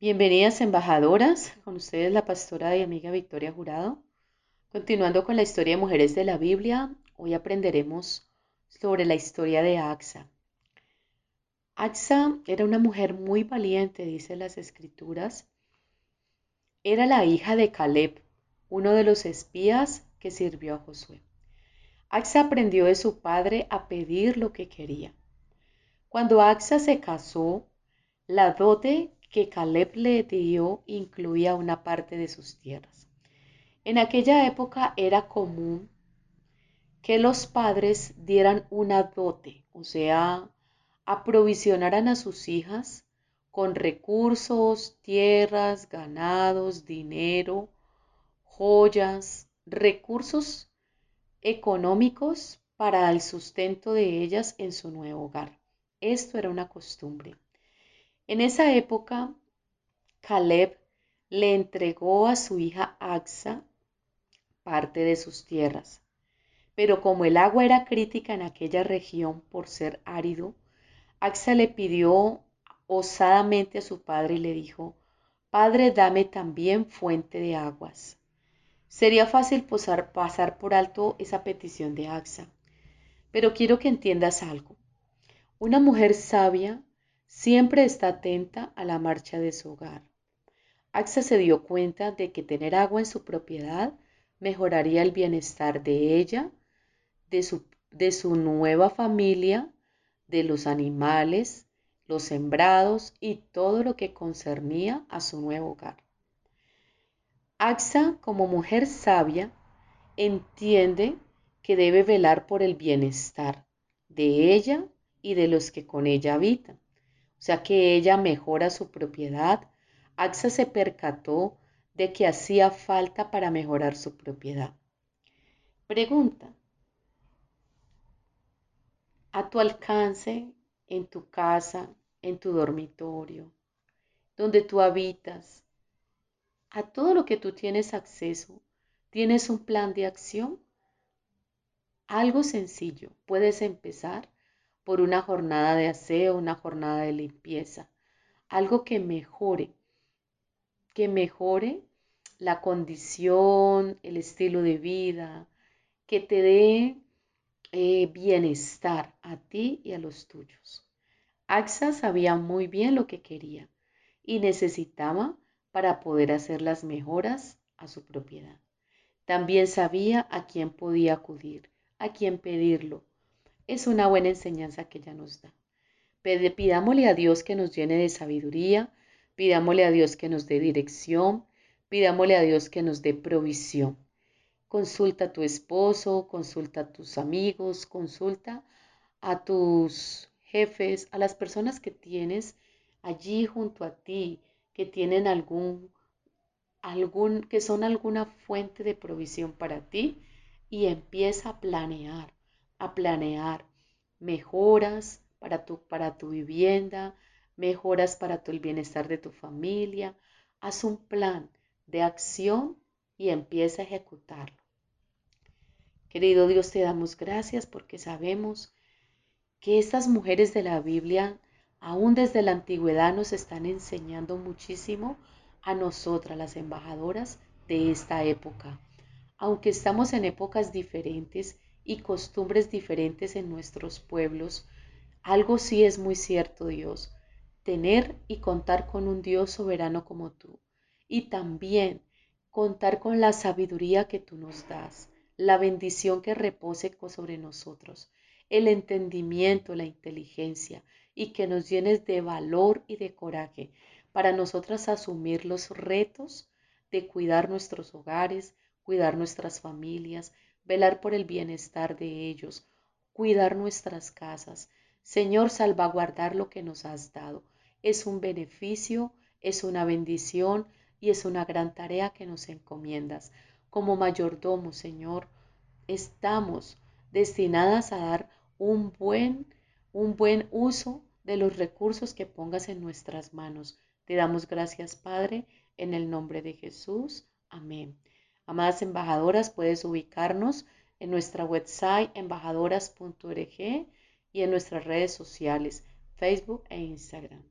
Bienvenidas embajadoras, con ustedes la pastora y amiga Victoria Jurado. Continuando con la historia de mujeres de la Biblia, hoy aprenderemos sobre la historia de Axa. Axa era una mujer muy valiente, dice las escrituras. Era la hija de Caleb, uno de los espías que sirvió a Josué. Axa aprendió de su padre a pedir lo que quería. Cuando Axa se casó, la dote que Caleb le dio incluía una parte de sus tierras. En aquella época era común que los padres dieran una dote, o sea, aprovisionaran a sus hijas con recursos, tierras, ganados, dinero, joyas, recursos económicos para el sustento de ellas en su nuevo hogar. Esto era una costumbre. En esa época, Caleb le entregó a su hija Axa parte de sus tierras. Pero como el agua era crítica en aquella región por ser árido, Axa le pidió osadamente a su padre y le dijo, Padre, dame también fuente de aguas. Sería fácil pasar por alto esa petición de Axa, pero quiero que entiendas algo. Una mujer sabia siempre está atenta a la marcha de su hogar. Axa se dio cuenta de que tener agua en su propiedad mejoraría el bienestar de ella, de su, nueva familia, de los animales, los sembrados y todo lo que concernía a su nuevo hogar. Axa, como mujer sabia, entiende que debe velar por el bienestar de ella y de los que con ella habitan. O sea que ella mejora su propiedad. Axa se percató de que hacía falta para mejorar su propiedad. Pregunta. A tu alcance, en tu casa, en tu dormitorio, donde tú habitas, a todo lo que tú tienes acceso, ¿tienes un plan de acción? Algo sencillo. Puedes empezar por una jornada de aseo, una jornada de limpieza, algo que mejore, que mejore la condición, el estilo de vida, que te dé eh, bienestar a ti y a los tuyos. AXA sabía muy bien lo que quería y necesitaba para poder hacer las mejoras a su propiedad. También sabía a quién podía acudir, a quién pedirlo, es una buena enseñanza que ella nos da. Pidámosle a Dios que nos llene de sabiduría, pidámosle a Dios que nos dé dirección, pidámosle a Dios que nos dé provisión. Consulta a tu esposo, consulta a tus amigos, consulta a tus jefes, a las personas que tienes allí junto a ti, que tienen algún, algún, que son alguna fuente de provisión para ti y empieza a planear a planear mejoras para tu, para tu vivienda, mejoras para el bienestar de tu familia. Haz un plan de acción y empieza a ejecutarlo. Querido Dios, te damos gracias porque sabemos que estas mujeres de la Biblia, aún desde la antigüedad, nos están enseñando muchísimo a nosotras, las embajadoras de esta época. Aunque estamos en épocas diferentes, y costumbres diferentes en nuestros pueblos, algo sí es muy cierto, Dios, tener y contar con un Dios soberano como tú. Y también contar con la sabiduría que tú nos das, la bendición que repose sobre nosotros, el entendimiento, la inteligencia y que nos llenes de valor y de coraje para nosotras asumir los retos de cuidar nuestros hogares, cuidar nuestras familias, velar por el bienestar de ellos, cuidar nuestras casas. Señor, salvaguardar lo que nos has dado. Es un beneficio, es una bendición y es una gran tarea que nos encomiendas. como mayordomo, Señor, estamos destinadas a dar un buen, un buen uso de los recursos que pongas en nuestras manos. Te damos gracias, Padre, en el nombre de Jesús. Amén. Amadas embajadoras, puedes ubicarnos en nuestra website embajadoras.org y en nuestras redes sociales, Facebook e Instagram.